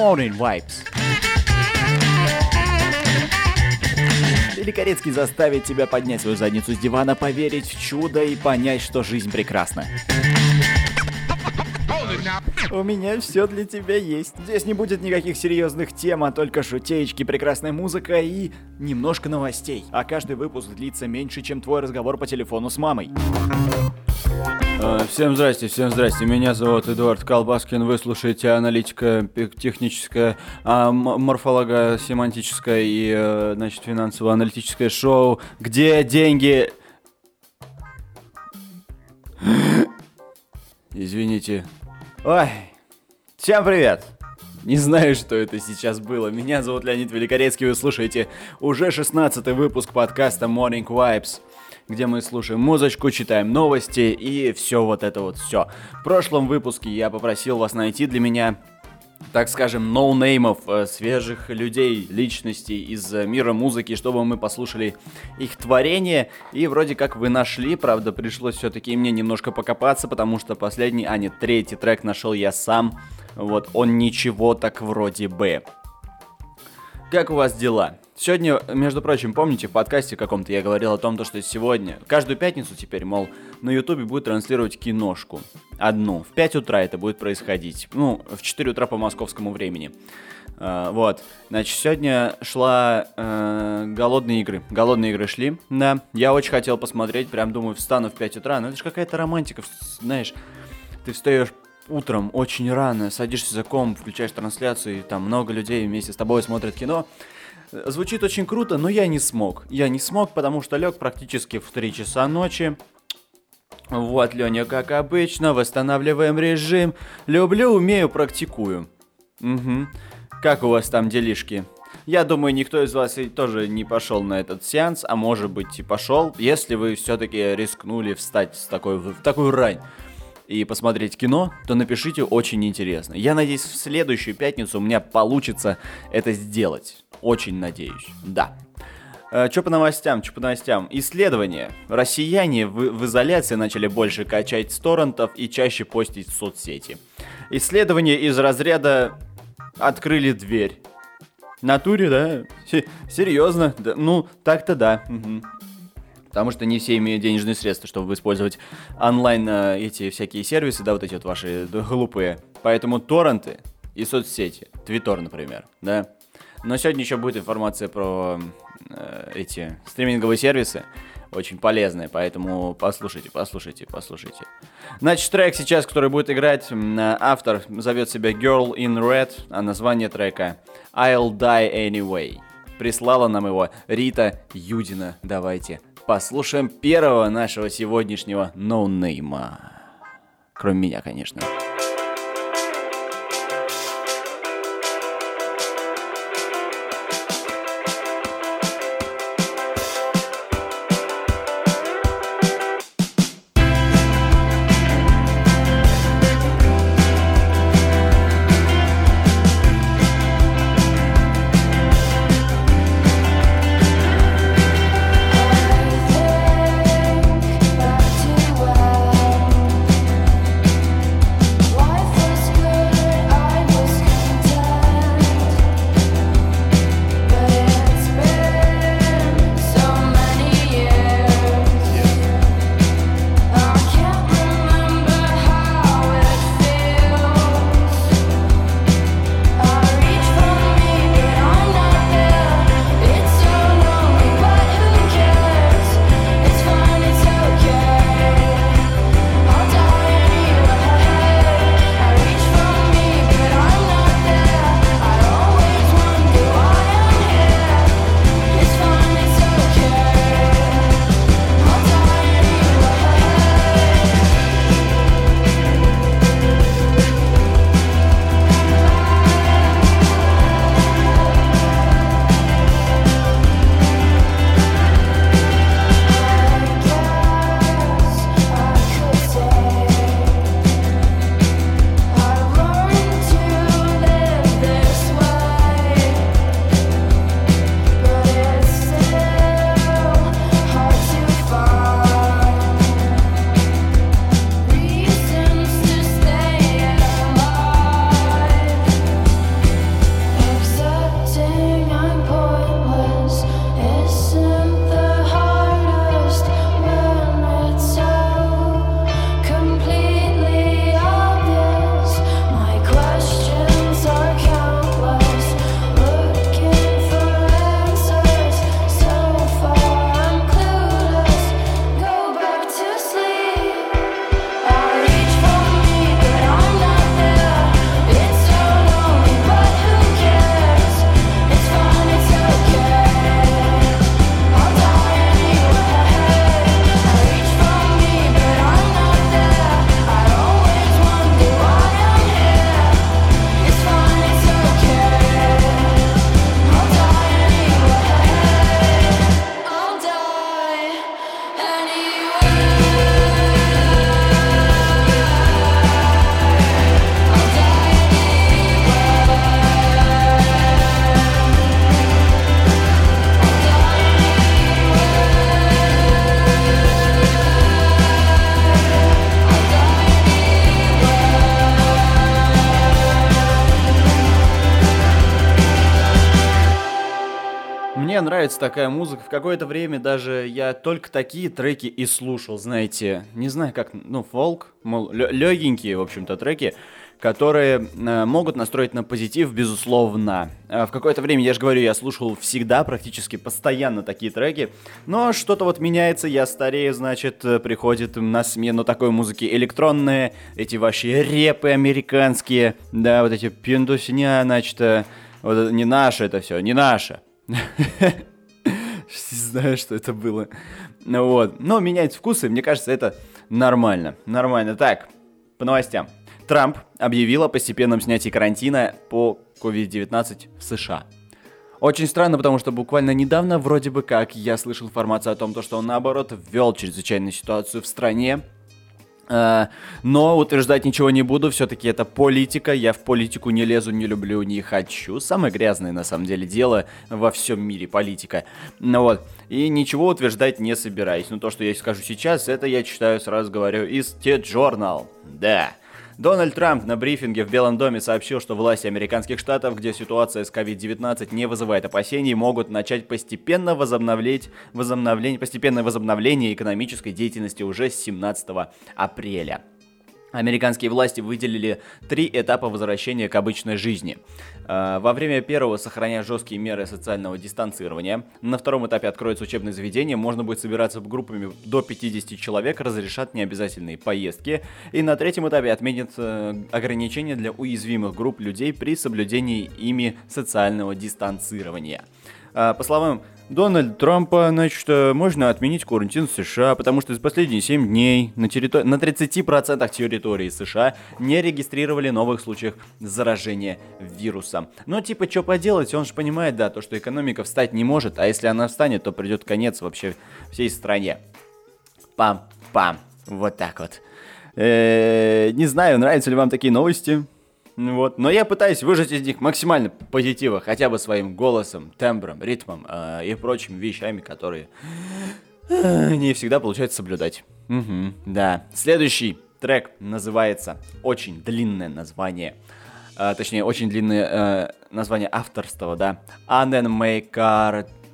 Morning Vibes. Великорецкий заставит тебя поднять свою задницу с дивана, поверить в чудо и понять, что жизнь прекрасна. У меня все для тебя есть. Здесь не будет никаких серьезных тем, а только шутеечки, прекрасная музыка и немножко новостей. А каждый выпуск длится меньше, чем твой разговор по телефону с мамой. Э, Всем здрасте, всем здрасте. Меня зовут Эдуард Колбаскин. Вы слушаете аналитика техническое, а, морфолога семантическое и, э, значит, финансово-аналитическое шоу «Где деньги?» Извините. Ой, всем привет! Не знаю, что это сейчас было. Меня зовут Леонид Великорецкий, вы слушаете уже 16 выпуск подкаста Morning Vibes, где мы слушаем музычку, читаем новости и все вот это вот все. В прошлом выпуске я попросил вас найти для меня так скажем, ноунеймов, э, свежих людей, личностей из э, мира музыки, чтобы мы послушали их творение. И вроде как вы нашли, правда, пришлось все-таки мне немножко покопаться, потому что последний, а нет, третий трек нашел я сам. Вот, он ничего так вроде бы. Как у вас дела? Сегодня, между прочим, помните, в подкасте каком-то я говорил о том, то, что сегодня, каждую пятницу теперь, мол, на ютубе будет транслировать киношку. Одну. В 5 утра это будет происходить. Ну, в 4 утра по московскому времени. Uh, вот. Значит, сегодня шла uh, голодные игры. Голодные игры шли, да. Я очень хотел посмотреть, прям думаю, встану в 5 утра. Но это же какая-то романтика, знаешь. Ты встаешь утром очень рано, садишься за комп, включаешь трансляцию, и там много людей вместе с тобой смотрят кино. Звучит очень круто, но я не смог. Я не смог, потому что лег практически в 3 часа ночи. Вот, Леня, как обычно, восстанавливаем режим. Люблю, умею, практикую. Угу. Как у вас там делишки? Я думаю, никто из вас тоже не пошел на этот сеанс, а может быть и пошел, если вы все-таки рискнули встать с такой, в такую рань и посмотреть кино, то напишите очень интересно. Я надеюсь, в следующую пятницу у меня получится это сделать. Очень надеюсь. Да. Э, Что по новостям? Что по новостям? Исследование. Россияне в, в изоляции начали больше качать с торрентов и чаще постить в соцсети. Исследование из разряда «Открыли дверь». Натуре, да? Се- серьезно? Да, ну, так-то да. Угу. Потому что не все имеют денежные средства, чтобы использовать онлайн э, эти всякие сервисы, да, вот эти вот ваши глупые. Поэтому торренты и соцсети. Твиттер, например, да. Но сегодня еще будет информация про э, эти стриминговые сервисы. Очень полезная, поэтому послушайте, послушайте, послушайте. Значит, трек сейчас, который будет играть, автор зовет себя Girl in Red, а название трека I'll Die Anyway. Прислала нам его Рита Юдина. Давайте послушаем первого нашего сегодняшнего ноунейма. Кроме меня, конечно. Why нравится такая музыка. В какое-то время даже я только такие треки и слушал, знаете. Не знаю как, ну, фолк, мол, легенькие, в общем-то, треки которые э, могут настроить на позитив, безусловно. Э, в какое-то время, я же говорю, я слушал всегда, практически постоянно такие треки, но что-то вот меняется, я старею, значит, э, приходит на смену такой музыки электронные, эти ваши репы американские, да, вот эти пиндусня, значит, э, вот это не наше это все, не наше. Знаю, что это было. Вот. Но менять вкусы, мне кажется, это нормально. Нормально. Так, по новостям. Трамп объявил о постепенном снятии карантина по COVID-19 в США. Очень странно, потому что буквально недавно вроде бы как я слышал информацию о том, что он наоборот ввел чрезвычайную ситуацию в стране. А, но утверждать ничего не буду, все-таки это политика, я в политику не лезу, не люблю, не хочу. Самое грязное на самом деле дело во всем мире политика. Ну вот, и ничего утверждать не собираюсь. Но то, что я скажу сейчас, это я читаю, сразу говорю, из T-Journal. Да. Дональд Трамп на брифинге в Белом доме сообщил, что власти американских штатов, где ситуация с COVID-19 не вызывает опасений, могут начать постепенно возобновлять, возобновление, постепенное возобновление экономической деятельности уже с 17 апреля. Американские власти выделили три этапа возвращения к обычной жизни. А, во время первого сохраняя жесткие меры социального дистанцирования. На втором этапе откроется учебное заведение, можно будет собираться группами до 50 человек, разрешат необязательные поездки. И на третьем этапе отменят э, ограничения для уязвимых групп людей при соблюдении ими социального дистанцирования. А, по словам Дональд Трампа, значит, э, можно отменить карантин в США, потому что за последние 7 дней на, территор... на 30% территории США не регистрировали новых случаев заражения вирусом. Но типа, что поделать, он же понимает, да, то, что экономика встать не может, а если она встанет, то придет конец вообще всей стране. Пам-пам. Вот так вот. Э-э- не знаю, нравятся ли вам такие новости. Вот. Но я пытаюсь выжать из них максимально позитива, хотя бы своим голосом, тембром, ритмом э, и прочими вещами, которые э, не всегда получается соблюдать. Угу, да. Следующий трек называется очень длинное название. Э, точнее, очень длинное э, название авторства, да. Annen May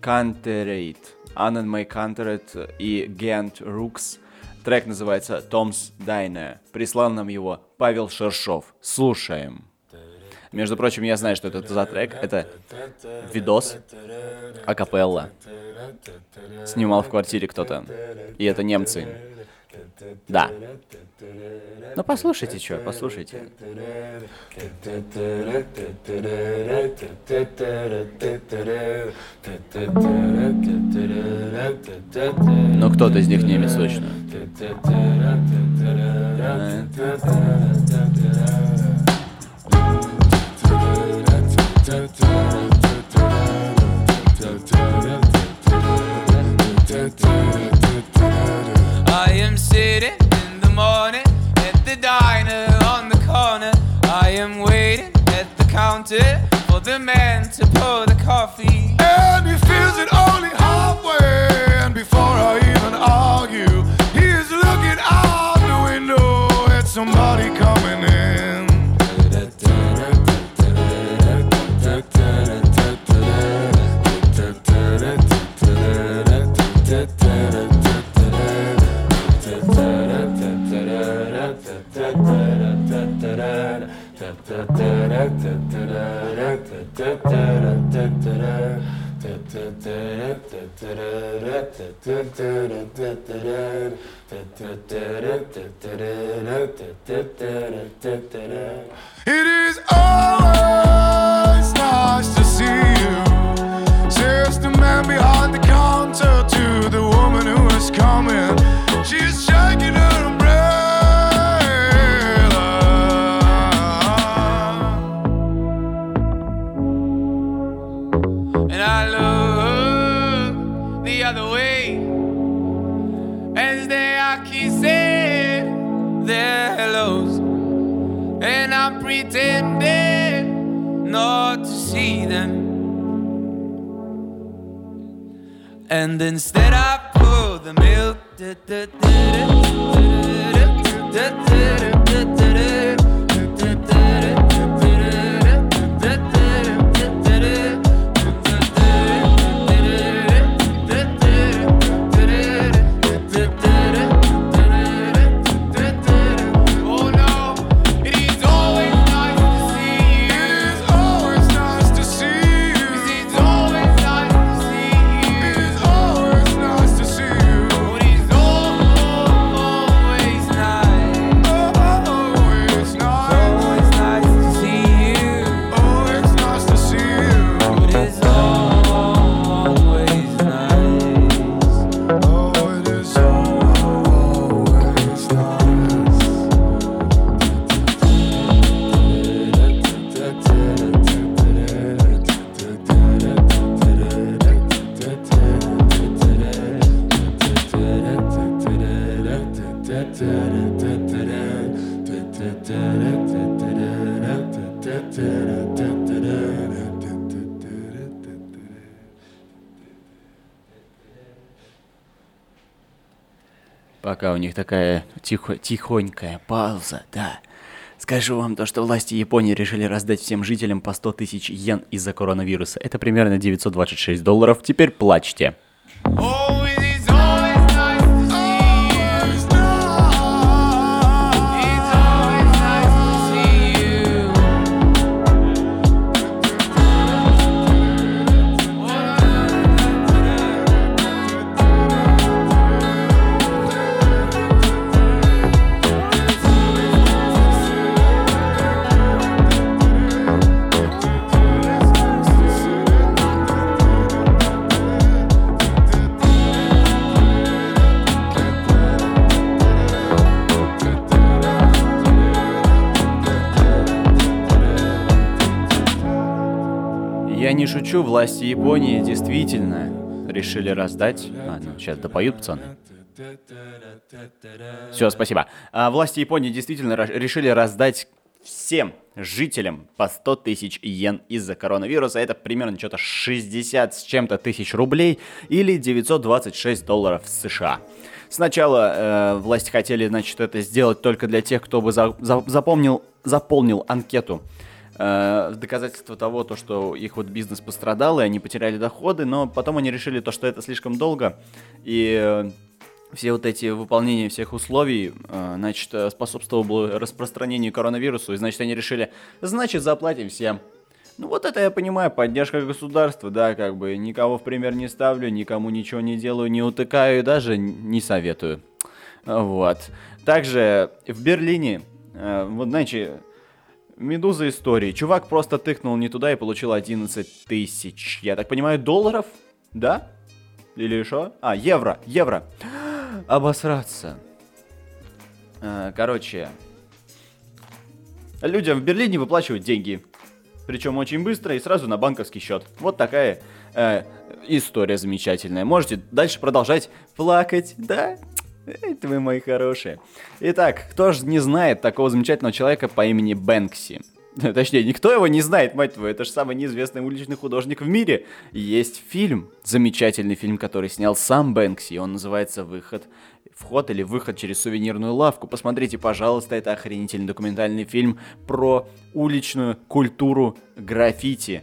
Canterate. Annen Canterate и Gent Rooks Трек называется «Tom's Diner». Прислал нам его Павел Шершов. Слушаем. Между прочим, я знаю, что это за трек. Это видос акапелла. Снимал в квартире кто-то. И это немцы. Да. Ну послушайте, что, послушайте. Но кто-то из них немец точно. I man to pour the coffee. It Пока у них такая тихо, тихонькая пауза, да. Скажу вам то, что власти Японии решили раздать всем жителям по 100 тысяч йен из-за коронавируса. Это примерно 926 долларов. Теперь плачьте. О! Не шучу, власти Японии действительно решили раздать... А, ну, сейчас допоют, пацаны. Все, спасибо. А, власти Японии действительно решили раздать всем жителям по 100 тысяч йен из-за коронавируса. Это примерно что-то 60 с чем-то тысяч рублей или 926 долларов США. Сначала э, власти хотели, значит, это сделать только для тех, кто бы за- за- запомнил, заполнил анкету э, доказательство того, то, что их вот бизнес пострадал, и они потеряли доходы, но потом они решили то, что это слишком долго, и э, все вот эти выполнения всех условий, э, значит, э, способствовало распространению коронавирусу, и, значит, они решили, значит, заплатим всем. Ну вот это я понимаю, поддержка государства, да, как бы никого в пример не ставлю, никому ничего не делаю, не утыкаю и даже не советую. Вот. Также в Берлине, вот знаете, Медуза истории. Чувак просто тыкнул не туда и получил 11 тысяч. Я так понимаю, долларов? Да? Или что? А, евро, евро. Обосраться. Э, Короче, людям в Берлине выплачивают деньги. Причем очень быстро и сразу на банковский счет. Вот такая э, история замечательная. Можете дальше продолжать плакать, да? Это вы мои хорошие. Итак, кто же не знает такого замечательного человека по имени Бэнкси? Точнее, никто его не знает, мать твою, это же самый неизвестный уличный художник в мире. Есть фильм, замечательный фильм, который снял сам Бэнкси, он называется «Выход», «Вход» или «Выход через сувенирную лавку». Посмотрите, пожалуйста, это охренительный документальный фильм про уличную культуру граффити.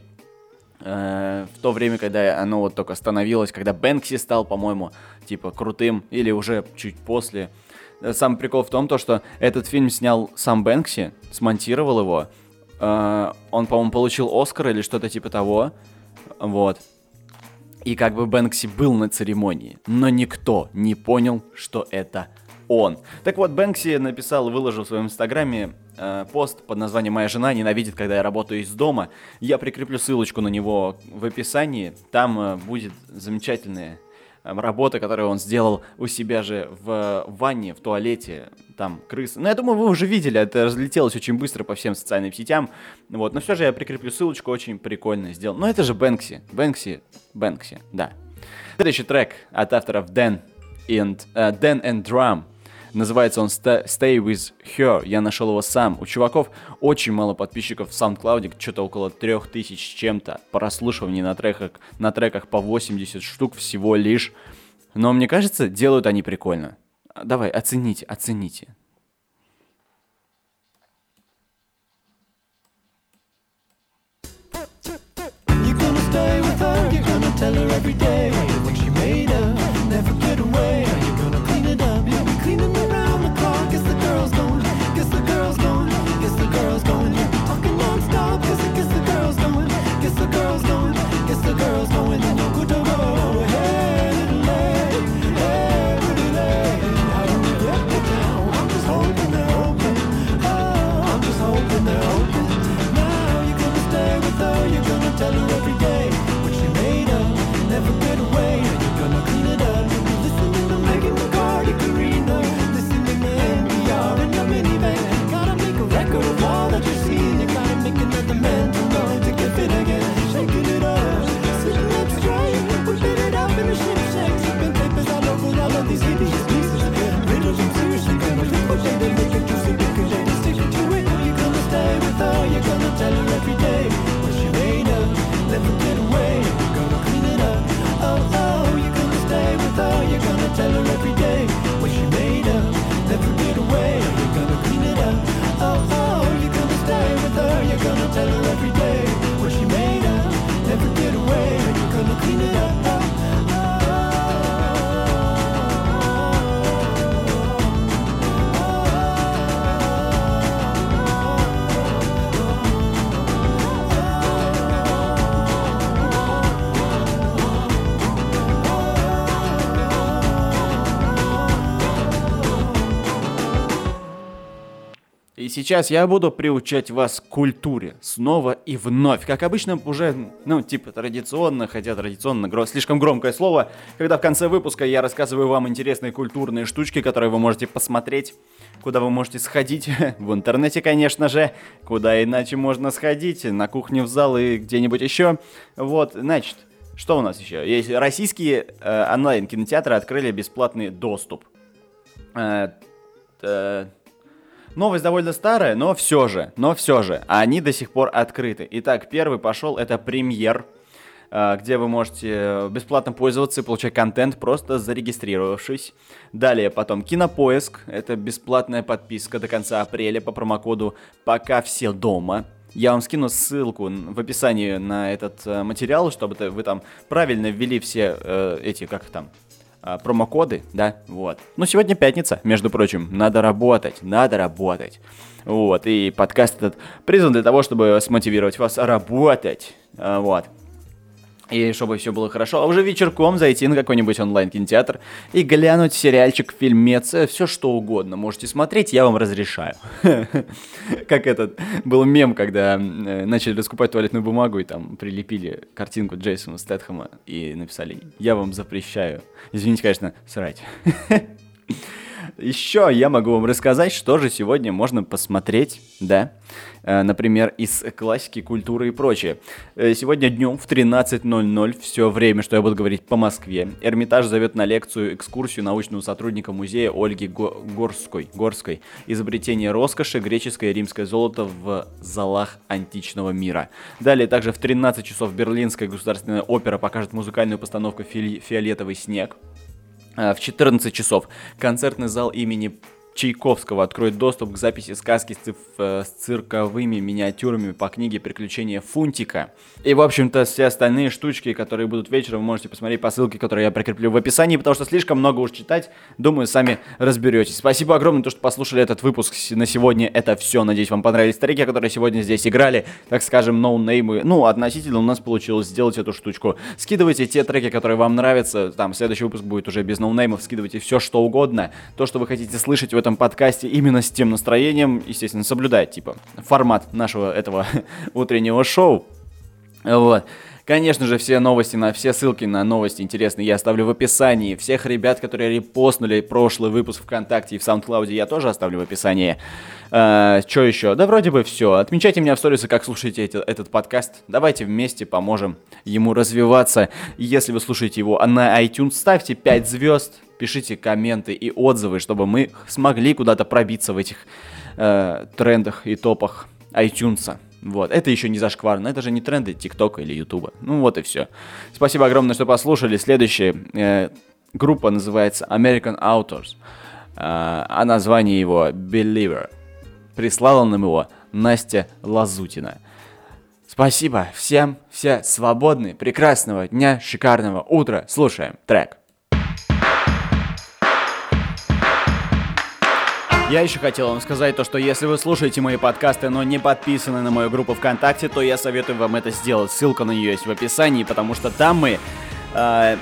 Э, в то время, когда оно вот только становилось, когда Бэнкси стал, по-моему, типа крутым, или уже чуть после. Э, Самый прикол в том, то, что этот фильм снял сам Бэнкси, смонтировал его. Э, Он, по-моему, получил Оскар или что-то типа того. Вот. И как бы Бэнкси был на церемонии, но никто не понял, что это он. Так вот, Бэнкси написал, выложил в своем инстаграме э, пост под названием «Моя жена ненавидит, когда я работаю из дома». Я прикреплю ссылочку на него в описании. Там э, будет замечательная э, работа, которую он сделал у себя же в ванне, в туалете. Там крысы. Ну, я думаю, вы уже видели, это разлетелось очень быстро по всем социальным сетям. Вот, но все же я прикреплю ссылочку, очень прикольно сделал. Но это же Бэнкси. Бэнкси. Бэнкси, да. Следующий трек от авторов Dan and, э, Dan and Drum. Называется он Sta- Stay With Her. Я нашел его сам. У чуваков очень мало подписчиков в SoundCloud, что-то около 3000 с чем-то. Прослушиваний на треках, на треках по 80 штук всего лишь. Но мне кажется, делают они прикольно. А, Давай, оцените, оцените. You're gonna stay with her, you're gonna tell her every day what she made of, you're gonna tell her every day. Сейчас я буду приучать вас к культуре снова и вновь. Как обычно, уже, ну, типа традиционно, хотя традиционно гро- слишком громкое слово, когда в конце выпуска я рассказываю вам интересные культурные штучки, которые вы можете посмотреть, куда вы можете сходить. В интернете, конечно же. Куда иначе можно сходить? На кухне, в зал и где-нибудь еще. Вот, значит, что у нас еще? Есть российские э, онлайн-кинотеатры открыли бесплатный доступ. Э, э, Новость довольно старая, но все же, но все же, они до сих пор открыты. Итак, первый пошел, это премьер, э, где вы можете бесплатно пользоваться и получать контент, просто зарегистрировавшись. Далее потом Кинопоиск, это бесплатная подписка до конца апреля по промокоду «Пока все дома». Я вам скину ссылку в описании на этот э, материал, чтобы вы там правильно ввели все э, эти, как там, промокоды, да, вот. Ну, сегодня пятница, между прочим, надо работать, надо работать. Вот, и подкаст этот призван для того, чтобы смотивировать вас работать, а, вот. И чтобы все было хорошо, а уже вечерком зайти на какой-нибудь онлайн-кинотеатр и глянуть сериальчик, фильмец, все что угодно. Можете смотреть, я вам разрешаю. Как этот был мем, когда э, начали раскупать туалетную бумагу и там прилепили картинку Джейсона Стэтхэма и написали «Я вам запрещаю». Извините, конечно, срать. Еще я могу вам рассказать, что же сегодня можно посмотреть, да, Э, например, из классики, культуры и прочее. Э, Сегодня днем в 13.00, все время, что я буду говорить по Москве, Эрмитаж зовет на лекцию, экскурсию научного сотрудника музея Ольги Го- Горской, Горской «Изобретение роскоши, греческое и римское золото в залах античного мира». Далее также в 13 часов Берлинская государственная опера покажет музыкальную постановку «Фи- «Фиолетовый снег». А, В 14 часов. Концертный зал имени Чайковского откроет доступ к записи сказки с, циф- э, с цирковыми миниатюрами по книге «Приключения Фунтика». И, в общем-то, все остальные штучки, которые будут вечером, вы можете посмотреть по ссылке, которую я прикреплю в описании, потому что слишком много уж читать, думаю, сами разберетесь. Спасибо огромное, то, что послушали этот выпуск на сегодня. Это все. Надеюсь, вам понравились треки, которые сегодня здесь играли. Так скажем, ноунеймы. Ну, относительно у нас получилось сделать эту штучку. Скидывайте те треки, которые вам нравятся. Там, следующий выпуск будет уже без ноунеймов. Скидывайте все, что угодно. То, что вы хотите слышать этом подкасте именно с тем настроением, естественно, соблюдать, типа, формат нашего этого утреннего шоу. Вот. Конечно же, все новости, на все ссылки на новости интересные я оставлю в описании. Всех ребят, которые репостнули прошлый выпуск ВКонтакте и в SoundCloud, я тоже оставлю в описании. что еще? Да вроде бы все. Отмечайте меня в сторисы, как слушаете эти- этот подкаст. Давайте вместе поможем ему развиваться. Если вы слушаете его на iTunes, ставьте 5 звезд, пишите комменты и отзывы, чтобы мы смогли куда-то пробиться в этих э, трендах и топах iTunes. Вот, это еще не зашкварно, это же не тренды ТикТока или Ютуба. Ну вот и все. Спасибо огромное, что послушали. Следующая э, группа называется American Authors, э, а название его Believer. Прислала нам его Настя Лазутина. Спасибо всем, все свободны, прекрасного дня, шикарного утра. Слушаем трек. Я еще хотел вам сказать то, что если вы слушаете мои подкасты, но не подписаны на мою группу ВКонтакте, то я советую вам это сделать. Ссылка на нее есть в описании, потому что там мы э,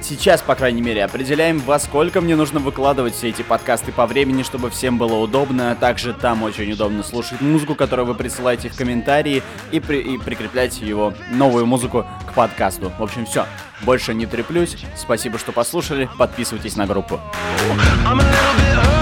сейчас, по крайней мере, определяем, во сколько мне нужно выкладывать все эти подкасты по времени, чтобы всем было удобно. А также там очень удобно слушать музыку, которую вы присылаете в комментарии, и, при- и прикреплять его новую музыку к подкасту. В общем, все. Больше не треплюсь. Спасибо, что послушали. Подписывайтесь на группу. I'm a.